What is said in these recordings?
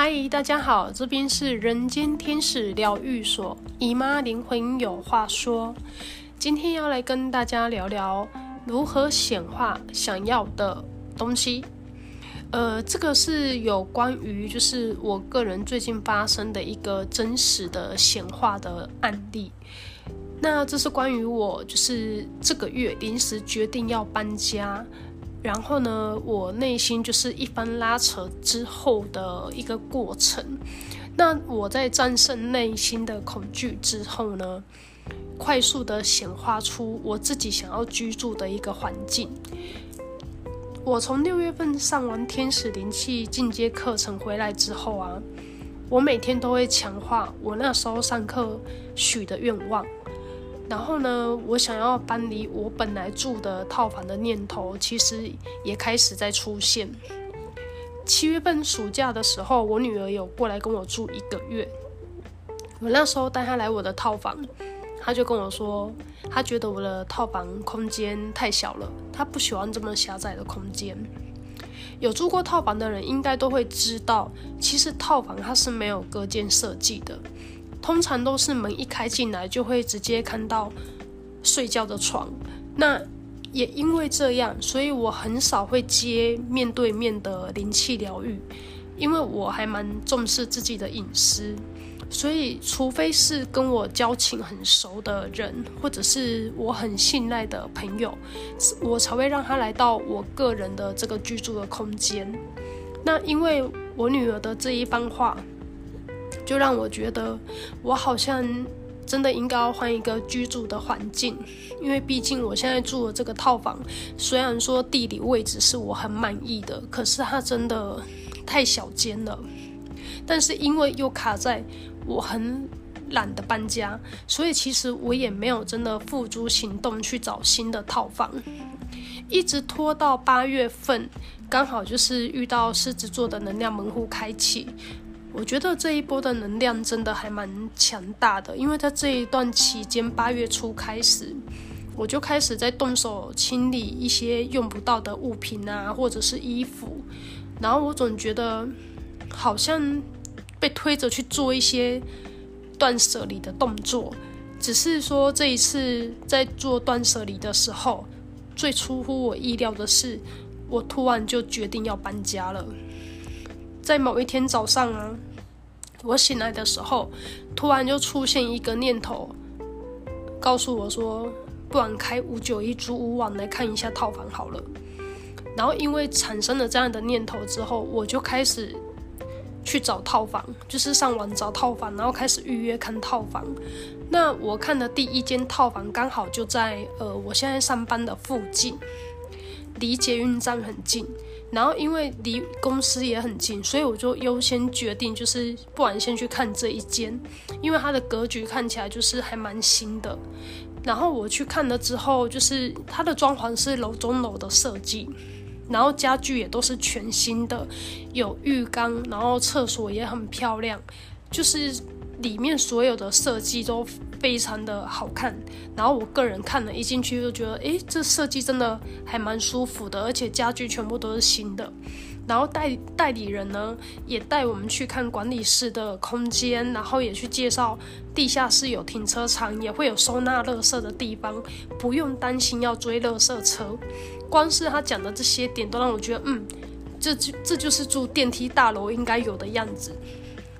嗨，大家好，这边是人间天使疗愈所，姨妈灵魂有话说。今天要来跟大家聊聊如何显化想要的东西。呃，这个是有关于就是我个人最近发生的一个真实的显化的案例。那这是关于我就是这个月临时决定要搬家。然后呢，我内心就是一番拉扯之后的一个过程。那我在战胜内心的恐惧之后呢，快速的显化出我自己想要居住的一个环境。我从六月份上完天使灵气进阶课程回来之后啊，我每天都会强化我那时候上课许的愿望。然后呢，我想要搬离我本来住的套房的念头，其实也开始在出现。七月份暑假的时候，我女儿有过来跟我住一个月。我那时候带她来我的套房，她就跟我说，她觉得我的套房空间太小了，她不喜欢这么狭窄的空间。有住过套房的人应该都会知道，其实套房它是没有隔间设计的。通常都是门一开进来就会直接看到睡觉的床，那也因为这样，所以我很少会接面对面的灵气疗愈，因为我还蛮重视自己的隐私，所以除非是跟我交情很熟的人，或者是我很信赖的朋友，我才会让他来到我个人的这个居住的空间。那因为我女儿的这一番话。就让我觉得，我好像真的应该要换一个居住的环境，因为毕竟我现在住的这个套房，虽然说地理位置是我很满意的，可是它真的太小间了。但是因为又卡在我很懒得搬家，所以其实我也没有真的付诸行动去找新的套房，一直拖到八月份，刚好就是遇到狮子座的能量门户开启。我觉得这一波的能量真的还蛮强大的，因为在这一段期间，八月初开始，我就开始在动手清理一些用不到的物品啊，或者是衣服，然后我总觉得好像被推着去做一些断舍离的动作，只是说这一次在做断舍离的时候，最出乎我意料的是，我突然就决定要搬家了。在某一天早上啊，我醒来的时候，突然就出现一个念头，告诉我说，不然开五九一租屋网来看一下套房好了。然后因为产生了这样的念头之后，我就开始去找套房，就是上网找套房，然后开始预约看套房。那我看的第一间套房刚好就在呃我现在上班的附近，离捷运站很近。然后因为离公司也很近，所以我就优先决定，就是不然先去看这一间，因为它的格局看起来就是还蛮新的。然后我去看了之后，就是它的装潢是楼中楼的设计，然后家具也都是全新的，有浴缸，然后厕所也很漂亮，就是里面所有的设计都非常的好看，然后我个人看了一进去就觉得，诶，这设计真的还蛮舒服的，而且家具全部都是新的。然后代代理人呢，也带我们去看管理室的空间，然后也去介绍地下室有停车场，也会有收纳垃圾的地方，不用担心要追垃圾车。光是他讲的这些点，都让我觉得，嗯，这就这就是住电梯大楼应该有的样子。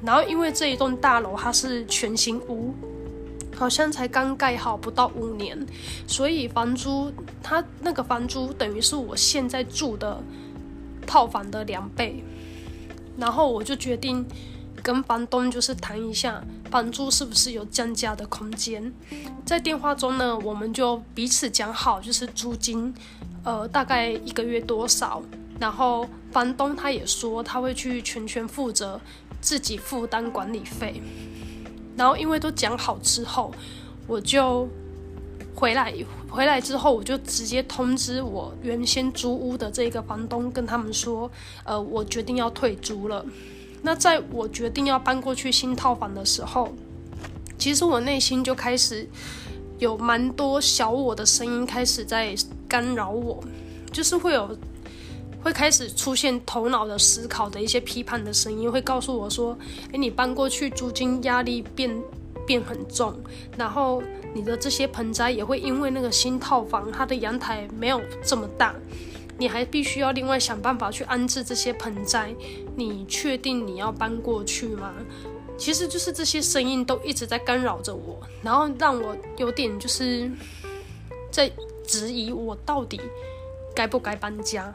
然后因为这一栋大楼它是全新屋。好像才刚盖好不到五年，所以房租，它那个房租等于是我现在住的套房的两倍。然后我就决定跟房东就是谈一下，房租是不是有降价的空间。在电话中呢，我们就彼此讲好，就是租金，呃，大概一个月多少。然后房东他也说他会去全权负责，自己负担管理费。然后因为都讲好之后，我就回来。回来之后，我就直接通知我原先租屋的这个房东，跟他们说，呃，我决定要退租了。那在我决定要搬过去新套房的时候，其实我内心就开始有蛮多小我的声音开始在干扰我，就是会有会开始出现头脑的思考的一些批判的声音，会告诉我说：“诶，你搬过去，租金压力变变很重，然后你的这些盆栽也会因为那个新套房，它的阳台没有这么大，你还必须要另外想办法去安置这些盆栽。你确定你要搬过去吗？”其实就是这些声音都一直在干扰着我，然后让我有点就是在质疑我到底该不该搬家。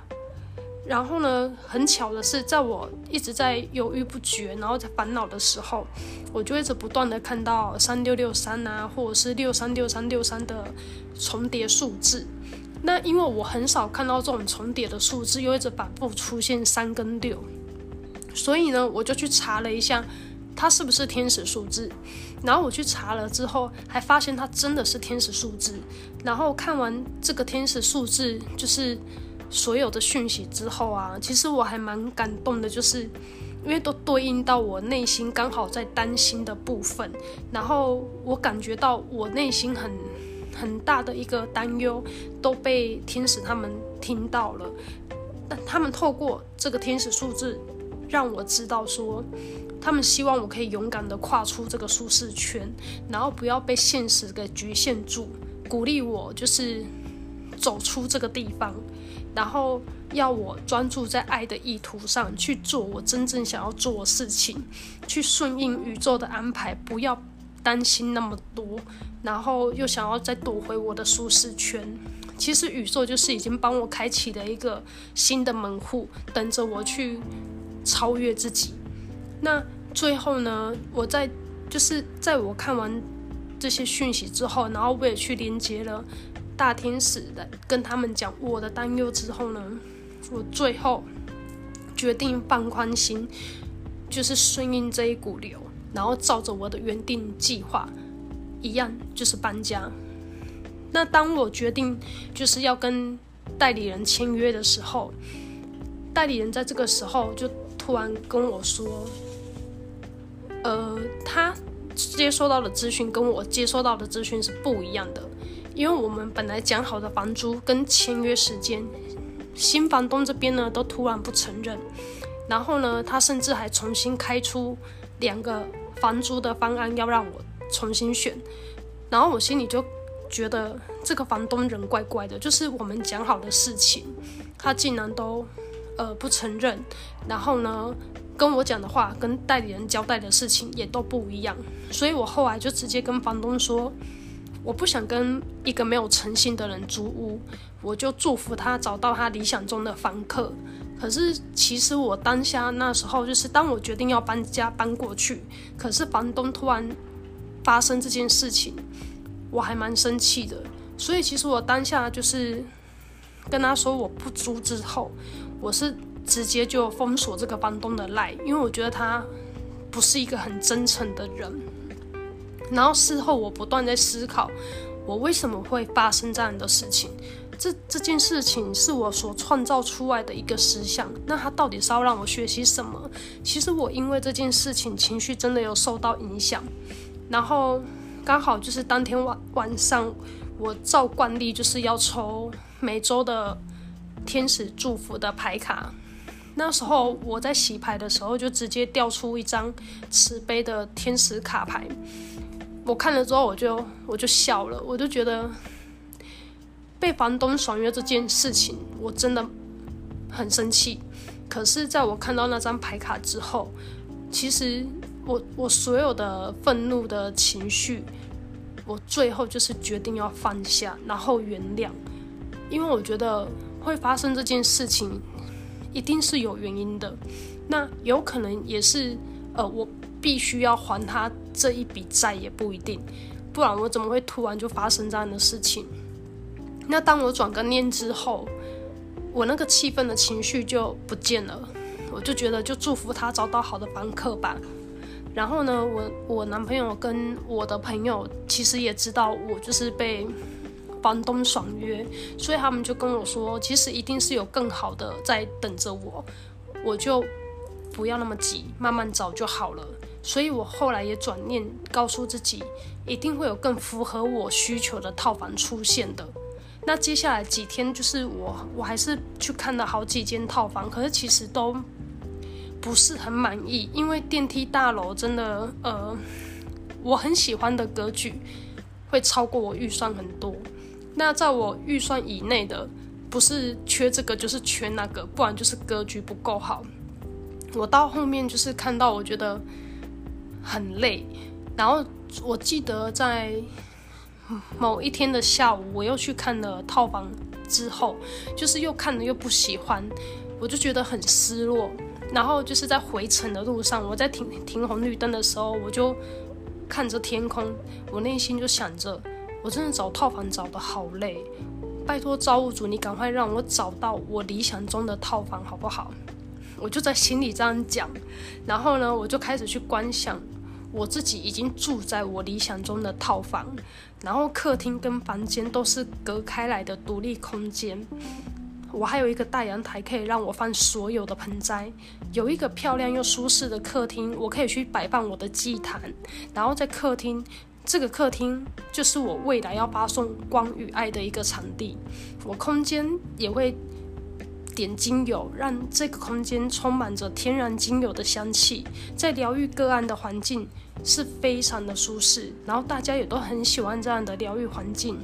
然后呢，很巧的是，在我一直在犹豫不决，然后在烦恼的时候，我就一直不断的看到三六六三啊，或者是六三六三六三的重叠数字。那因为我很少看到这种重叠的数字，又一直反复出现三跟六，所以呢，我就去查了一下，它是不是天使数字。然后我去查了之后，还发现它真的是天使数字。然后看完这个天使数字，就是。所有的讯息之后啊，其实我还蛮感动的，就是因为都对应到我内心刚好在担心的部分，然后我感觉到我内心很很大的一个担忧都被天使他们听到了，但他们透过这个天使数字让我知道说，他们希望我可以勇敢的跨出这个舒适圈，然后不要被现实给局限住，鼓励我就是走出这个地方。然后要我专注在爱的意图上去做我真正想要做的事情，去顺应宇宙的安排，不要担心那么多，然后又想要再躲回我的舒适圈。其实宇宙就是已经帮我开启了一个新的门户，等着我去超越自己。那最后呢，我在就是在我看完这些讯息之后，然后我也去连接了。大天使的跟他们讲我的担忧之后呢，我最后决定放宽心，就是顺应这一股流，然后照着我的原定计划一样，就是搬家。那当我决定就是要跟代理人签约的时候，代理人在这个时候就突然跟我说，呃，他接收到的资讯跟我接收到的资讯是不一样的。因为我们本来讲好的房租跟签约时间，新房东这边呢都突然不承认，然后呢，他甚至还重新开出两个房租的方案要让我重新选，然后我心里就觉得这个房东人怪怪的，就是我们讲好的事情，他竟然都呃不承认，然后呢，跟我讲的话跟代理人交代的事情也都不一样，所以我后来就直接跟房东说。我不想跟一个没有诚信的人租屋，我就祝福他找到他理想中的房客。可是其实我当下那时候，就是当我决定要搬家搬过去，可是房东突然发生这件事情，我还蛮生气的。所以其实我当下就是跟他说我不租之后，我是直接就封锁这个房东的赖，因为我觉得他不是一个很真诚的人。然后事后我不断在思考，我为什么会发生这样的事情？这这件事情是我所创造出来的一个实相，那它到底是要让我学习什么？其实我因为这件事情情绪真的有受到影响，然后刚好就是当天晚晚上，我照惯例就是要抽每周的天使祝福的牌卡，那时候我在洗牌的时候就直接调出一张慈悲的天使卡牌。我看了之后，我就我就笑了，我就觉得被房东爽约这件事情，我真的很生气。可是，在我看到那张牌卡之后，其实我我所有的愤怒的情绪，我最后就是决定要放下，然后原谅，因为我觉得会发生这件事情，一定是有原因的。那有可能也是，呃，我。必须要还他这一笔债也不一定，不然我怎么会突然就发生这样的事情？那当我转个念之后，我那个气愤的情绪就不见了，我就觉得就祝福他找到好的房客吧。然后呢，我我男朋友跟我的朋友其实也知道我就是被房东爽约，所以他们就跟我说，其实一定是有更好的在等着我，我就不要那么急，慢慢找就好了。所以我后来也转念告诉自己，一定会有更符合我需求的套房出现的。那接下来几天，就是我我还是去看了好几间套房，可是其实都不是很满意，因为电梯大楼真的，呃，我很喜欢的格局会超过我预算很多。那在我预算以内的，不是缺这个就是缺那个，不然就是格局不够好。我到后面就是看到，我觉得很累，然后我记得在。某一天的下午，我又去看了套房，之后就是又看了又不喜欢，我就觉得很失落。然后就是在回程的路上，我在停停红绿灯的时候，我就看着天空，我内心就想着，我真的找套房找得好累，拜托造物主，你赶快让我找到我理想中的套房好不好？我就在心里这样讲，然后呢，我就开始去观想。我自己已经住在我理想中的套房，然后客厅跟房间都是隔开来的独立空间。我还有一个大阳台，可以让我放所有的盆栽。有一个漂亮又舒适的客厅，我可以去摆放我的祭坛。然后在客厅，这个客厅就是我未来要发送光与爱的一个场地。我空间也会。点精油，让这个空间充满着天然精油的香气，在疗愈个案的环境是非常的舒适，然后大家也都很喜欢这样的疗愈环境。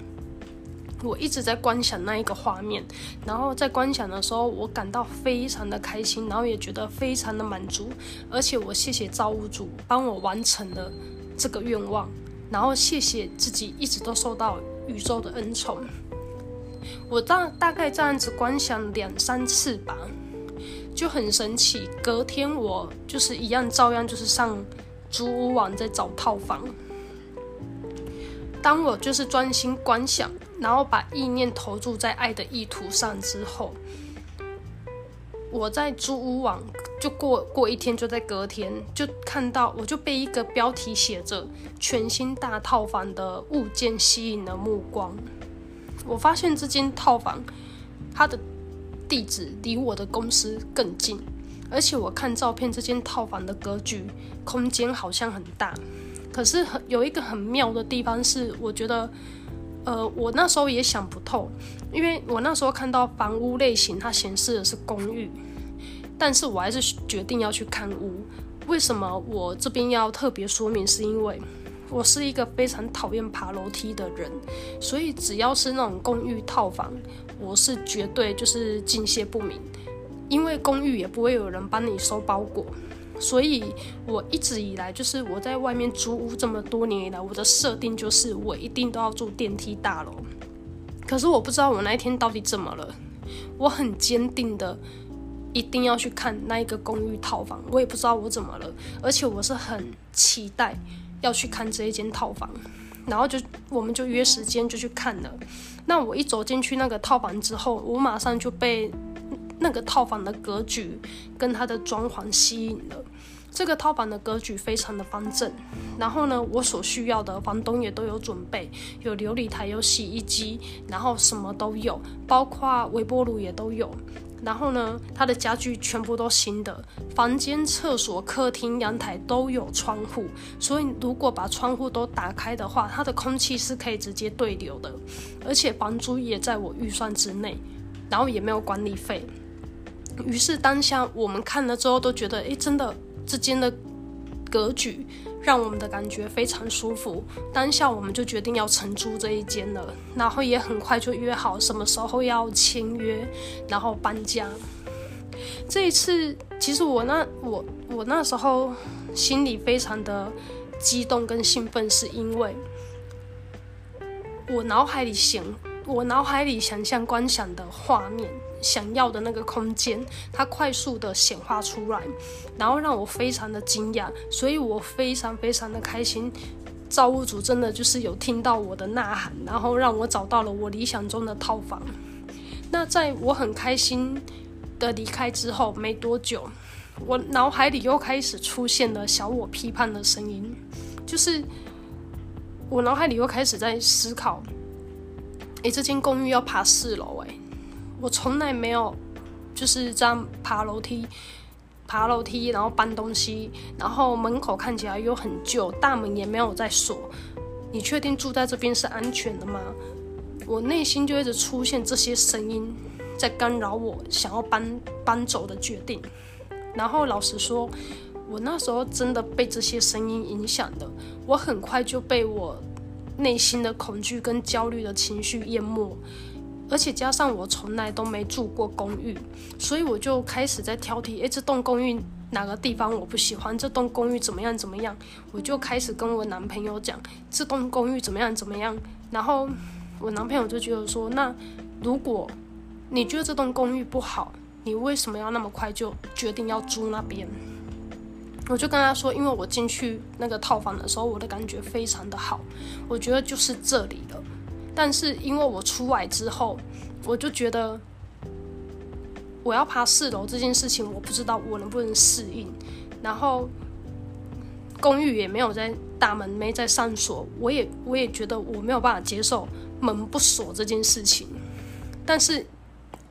我一直在观想那一个画面，然后在观想的时候，我感到非常的开心，然后也觉得非常的满足，而且我谢谢造物主帮我完成了这个愿望，然后谢谢自己一直都受到宇宙的恩宠。我大大概这样子观想两三次吧，就很神奇。隔天我就是一样，照样就是上租屋网在找套房。当我就是专心观想，然后把意念投注在爱的意图上之后，我在租屋网就过过一天，就在隔天就看到，我就被一个标题写着“全新大套房”的物件吸引了目光。我发现这间套房，它的地址离我的公司更近，而且我看照片，这间套房的格局空间好像很大。可是很有一个很妙的地方是，我觉得，呃，我那时候也想不透，因为我那时候看到房屋类型，它显示的是公寓，但是我还是决定要去看屋。为什么我这边要特别说明？是因为。我是一个非常讨厌爬楼梯的人，所以只要是那种公寓套房，我是绝对就是敬谢不明，因为公寓也不会有人帮你收包裹，所以我一直以来就是我在外面租屋这么多年以来，我的设定就是我一定都要住电梯大楼。可是我不知道我那一天到底怎么了，我很坚定的一定要去看那一个公寓套房，我也不知道我怎么了，而且我是很期待。要去看这一间套房，然后就我们就约时间就去看了。那我一走进去那个套房之后，我马上就被那个套房的格局跟它的装潢吸引了。这个套房的格局非常的方正，然后呢，我所需要的房东也都有准备，有琉璃台，有洗衣机，然后什么都有，包括微波炉也都有。然后呢，它的家具全部都新的，房间、厕所、客厅、阳台都有窗户，所以如果把窗户都打开的话，它的空气是可以直接对流的，而且房租也在我预算之内，然后也没有管理费。于是当下我们看了之后都觉得，诶，真的之间的格局。让我们的感觉非常舒服。当下我们就决定要承租这一间了，然后也很快就约好什么时候要签约，然后搬家。这一次，其实我那我我那时候心里非常的激动跟兴奋，是因为我脑海里想，我脑海里想象观想的画面。想要的那个空间，它快速的显化出来，然后让我非常的惊讶，所以我非常非常的开心。造物主真的就是有听到我的呐喊，然后让我找到了我理想中的套房。那在我很开心的离开之后没多久，我脑海里又开始出现了小我批判的声音，就是我脑海里又开始在思考：诶，这间公寓要爬四楼，诶。我从来没有就是这样爬楼梯，爬楼梯，然后搬东西，然后门口看起来又很旧，大门也没有在锁。你确定住在这边是安全的吗？我内心就一直出现这些声音，在干扰我想要搬搬走的决定。然后老实说，我那时候真的被这些声音影响的，我很快就被我内心的恐惧跟焦虑的情绪淹没，而且加上我从来都没住过公寓，所以我就开始在挑剔，诶，这栋公寓哪个地方我不喜欢？这栋公寓怎么样怎么样？我就开始跟我男朋友讲，这栋公寓怎么样怎么样？然后我男朋友就觉得说，那如果你觉得这栋公寓不好，你为什么要那么快就决定要租那边？我就跟他说，因为我进去那个套房的时候，我的感觉非常的好，我觉得就是这里了。但是因为我出来之后，我就觉得我要爬四楼这件事情，我不知道我能不能适应。然后公寓也没有在大门没在上锁，我也我也觉得我没有办法接受门不锁这件事情。但是。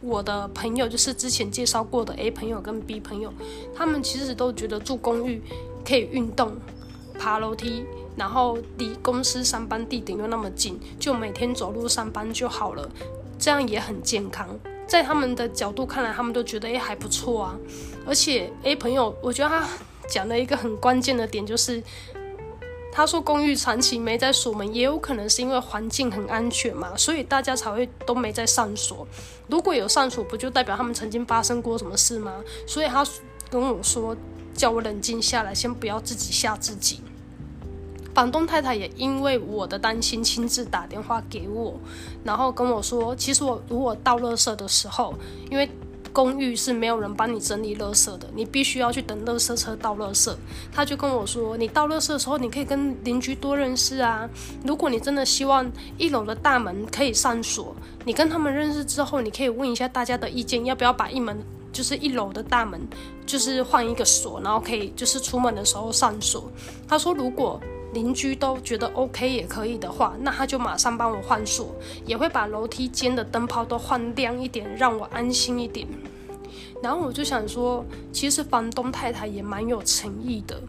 我的朋友就是之前介绍过的 A 朋友跟 B 朋友，他们其实都觉得住公寓可以运动、爬楼梯，然后离公司上班地点又那么近，就每天走路上班就好了，这样也很健康。在他们的角度看来，他们都觉得诶还不错啊。而且 A 朋友，我觉得他讲了一个很关键的点，就是。他说：“公寓长期没在锁门，也有可能是因为环境很安全嘛，所以大家才会都没在上锁。如果有上锁，不就代表他们曾经发生过什么事吗？所以他跟我说，叫我冷静下来，先不要自己吓自己。房东太太也因为我的担心，亲自打电话给我，然后跟我说，其实我如果倒垃圾的时候，因为。”公寓是没有人帮你整理垃圾的，你必须要去等垃圾车倒垃圾。他就跟我说，你倒垃圾的时候，你可以跟邻居多认识啊。如果你真的希望一楼的大门可以上锁，你跟他们认识之后，你可以问一下大家的意见，要不要把一门就是一楼的大门就是换一个锁，然后可以就是出门的时候上锁。他说，如果邻居都觉得 OK 也可以的话，那他就马上帮我换锁，也会把楼梯间的灯泡都换亮一点，让我安心一点。然后我就想说，其实房东太太也蛮有诚意的。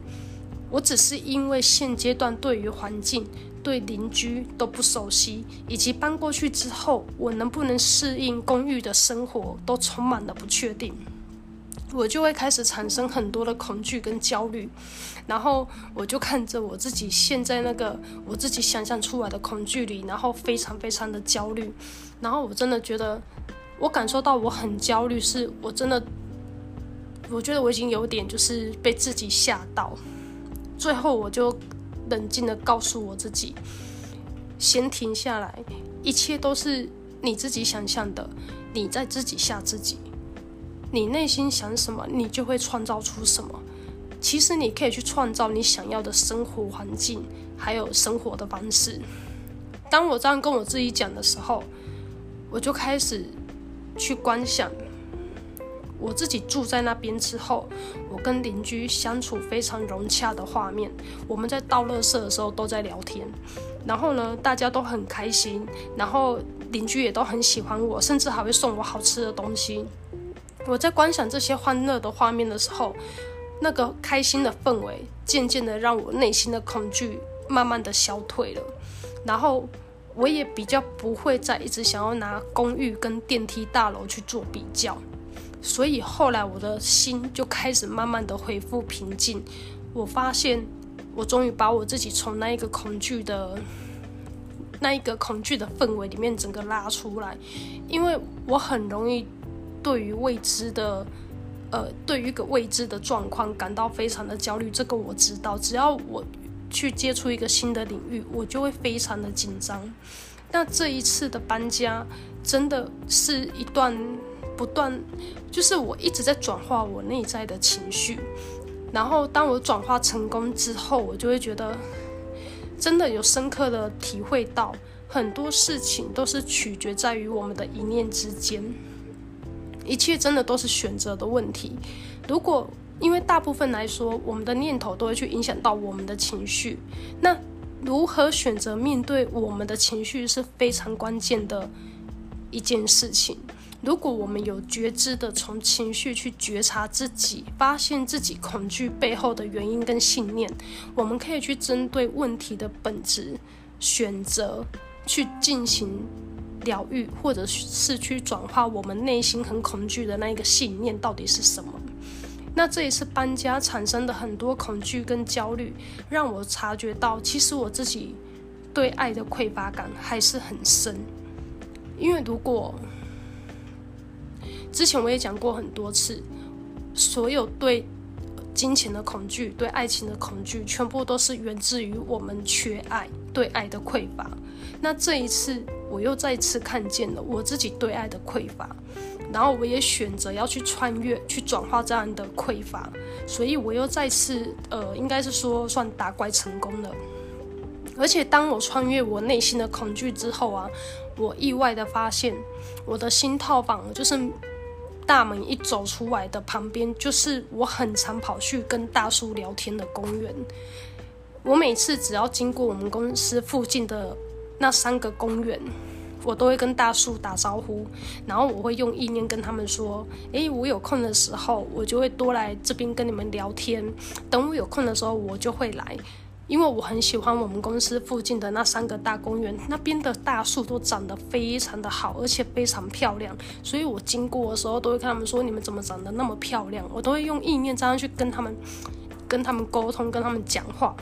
我只是因为现阶段对于环境、对邻居都不熟悉，以及搬过去之后我能不能适应公寓的生活，都充满了不确定。我就会开始产生很多的恐惧跟焦虑，然后我就看着我自己陷在那个我自己想象出来的恐惧里，然后非常非常的焦虑，然后我真的觉得，我感受到我很焦虑，是我真的，我觉得我已经有点就是被自己吓到，最后我就冷静的告诉我自己，先停下来，一切都是你自己想象的，你在自己吓自己。你内心想什么，你就会创造出什么。其实你可以去创造你想要的生活环境，还有生活的方式。当我这样跟我自己讲的时候，我就开始去观想我自己住在那边之后，我跟邻居相处非常融洽的画面。我们在倒垃圾的时候都在聊天，然后呢，大家都很开心，然后邻居也都很喜欢我，甚至还会送我好吃的东西。我在观想这些欢乐的画面的时候，那个开心的氛围渐渐的让我内心的恐惧慢慢的消退了，然后我也比较不会再一直想要拿公寓跟电梯大楼去做比较，所以后来我的心就开始慢慢的恢复平静。我发现我终于把我自己从那一个恐惧的那一个恐惧的氛围里面整个拉出来，因为我很容易。对于未知的，呃，对于一个未知的状况感到非常的焦虑，这个我知道。只要我去接触一个新的领域，我就会非常的紧张。那这一次的搬家真的是一段不断，就是我一直在转化我内在的情绪。然后当我转化成功之后，我就会觉得真的有深刻的体会到，很多事情都是取决在于我们的一念之间。一切真的都是选择的问题。如果因为大部分来说，我们的念头都会去影响到我们的情绪，那如何选择面对我们的情绪是非常关键的一件事情。如果我们有觉知的从情绪去觉察自己，发现自己恐惧背后的原因跟信念，我们可以去针对问题的本质选择去进行疗愈，或者是去转化我们内心很恐惧的那一个信念到底是什么。那这一次搬家产生的很多恐惧跟焦虑，让我察觉到，其实我自己对爱的匮乏感还是很深。因为如果之前我也讲过很多次，所有对金钱的恐惧、对爱情的恐惧，全部都是源自于我们缺爱、对爱的匮乏。那这一次，我又再次看见了我自己对爱的匮乏。然后我也选择要去穿越，去转化这样的匮乏，所以我又再次，呃，应该是说算打怪成功了。而且当我穿越我内心的恐惧之后啊，我意外的发现，我的新套房就是大门一走出来的旁边，就是我很常跑去跟大叔聊天的公园。我每次只要经过我们公司附近的那三个公园。我都会跟大叔打招呼，然后我会用意念跟他们说：“诶，我有空的时候，我就会多来这边跟你们聊天。等我有空的时候，我就会来，因为我很喜欢我们公司附近的那三个大公园，那边的大树都长得非常的好，而且非常漂亮。所以我经过的时候，都会跟他们说：你们怎么长得那么漂亮？我都会用意念这样去跟他们、跟他们沟通，跟他们讲话。”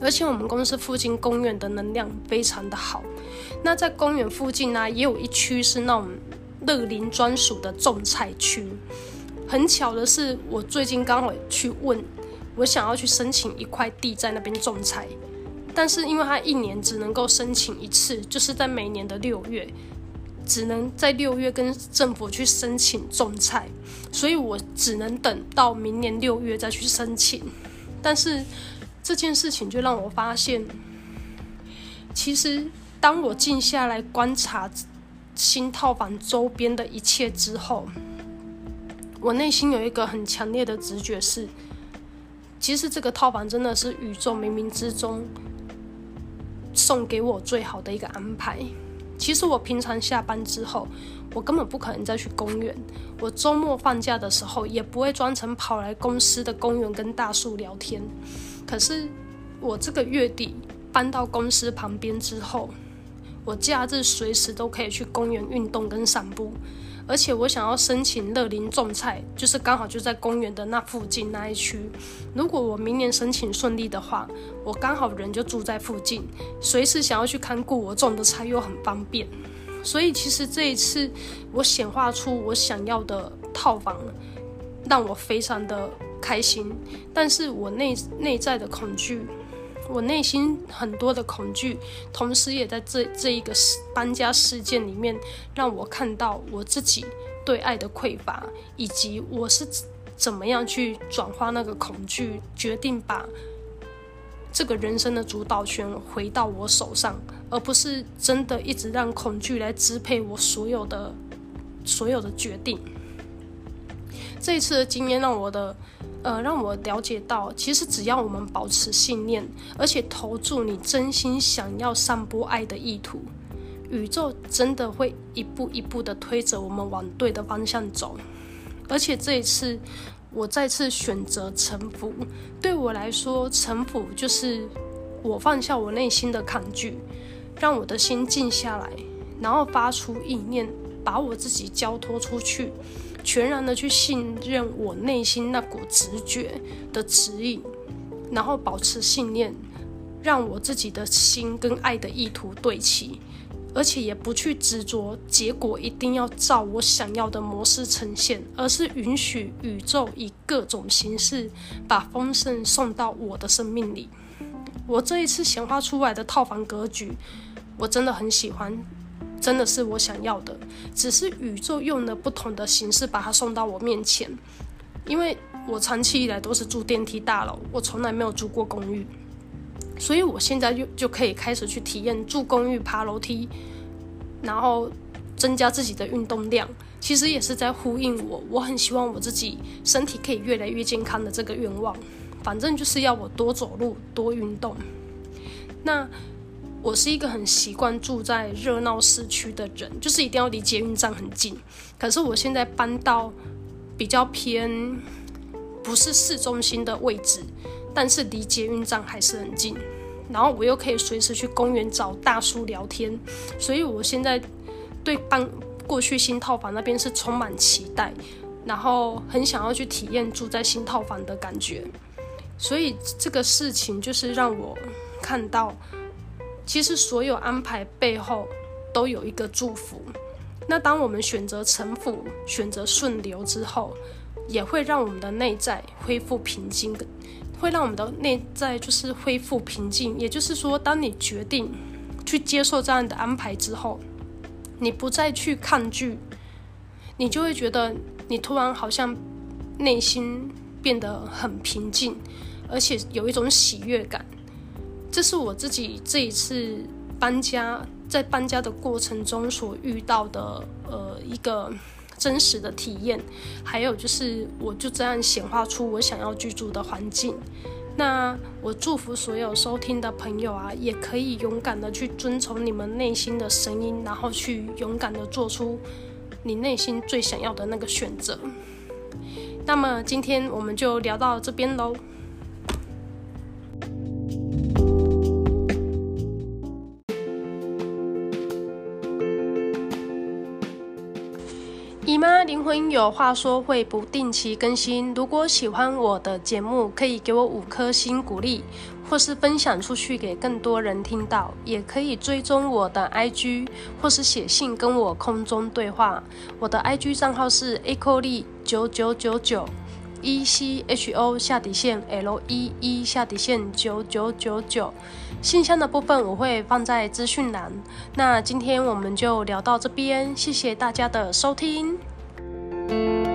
而且我们公司附近公园的能量非常的好，那在公园附近呢、也有一区是那种乐林专属的种菜区。很巧的是，我最近刚好去问，我想要去申请一块地在那边种菜，但是因为它一年只能够申请一次，就是在每年的六月，只能在六月跟政府去申请种菜，所以我只能等到明年六月再去申请，但是。这件事情就让我发现，其实当我静下来观察新套房周边的一切之后，我内心有一个很强烈的直觉是，其实这个套房真的是宇宙冥冥之中送给我最好的一个安排。其实我平常下班之后，我根本不可能再去公园。我周末放假的时候，也不会专程跑来公司的公园跟大树聊天。可是我这个月底搬到公司旁边之后，我假日随时都可以去公园运动跟散步，而且我想要申请乐林种菜，就是刚好就在公园的那附近那一区。如果我明年申请顺利的话，我刚好人就住在附近，随时想要去看顾我种的菜又很方便。所以其实这一次我显化出我想要的套房，让我非常的。开心，但是我内内在的恐惧，我内心很多的恐惧，同时也在这这一个搬家事件里面，让我看到我自己对爱的匮乏，以及我是怎么样去转化那个恐惧，决定把这个人生的主导权回到我手上，而不是真的一直让恐惧来支配我所有的所有的决定。这一次的经验让我的。呃，让我了解到，其实只要我们保持信念，而且投注你真心想要散播爱的意图，宇宙真的会一步一步的推着我们往对的方向走。而且这一次，我再次选择臣服。对我来说，臣服就是我放下我内心的抗拒，让我的心静下来，然后发出意念，把我自己交托出去。全然的去信任我内心那股直觉的指引，然后保持信念，让我自己的心跟爱的意图对齐，而且也不去执着结果一定要照我想要的模式呈现，而是允许宇宙以各种形式把丰盛送到我的生命里。我这一次显化出来的套房格局，我真的很喜欢。真的是我想要的，只是宇宙用了不同的形式把它送到我面前。因为我长期以来都是住电梯大楼，我从来没有住过公寓，所以我现在就就可以开始去体验住公寓爬楼梯，然后增加自己的运动量。其实也是在呼应我，我很希望我自己身体可以越来越健康的这个愿望。反正就是要我多走路，多运动。那。我是一个很习惯住在热闹市区的人，就是一定要离捷运站很近。可是我现在搬到比较偏，不是市中心的位置，但是离捷运站还是很近。然后我又可以随时去公园找大叔聊天，所以我现在对搬过去新套房那边是充满期待，然后很想要去体验住在新套房的感觉。所以这个事情就是让我看到，其实所有安排背后都有一个祝福。那当我们选择臣服、选择顺流之后，也会让我们的内在恢复平静。会让我们的内在就是恢复平静，也就是说，当你决定去接受这样的安排之后，你不再去抗拒，你就会觉得你突然好像内心变得很平静，而且有一种喜悦感。这是我自己这一次搬家，在搬家的过程中所遇到的呃一个。真实的体验，还有就是，我就这样显化出我想要居住的环境。那我祝福所有收听的朋友啊，也可以勇敢的去遵从你们内心的声音，然后去勇敢的做出你内心最想要的那个选择。那么今天我们就聊到这边喽。姨妈灵魂有话说会不定期更新，如果喜欢我的节目，可以给我五颗星鼓励，或是分享出去给更多人听到，也可以追踪我的 IG，或是写信跟我空中对话。我的 IG 账号是 echolee 九九九九，E C H O 下底线 L E E 下底线九九九九。信箱的部分我会放在资讯栏。那今天我们就聊到这边，谢谢大家的收听。thank you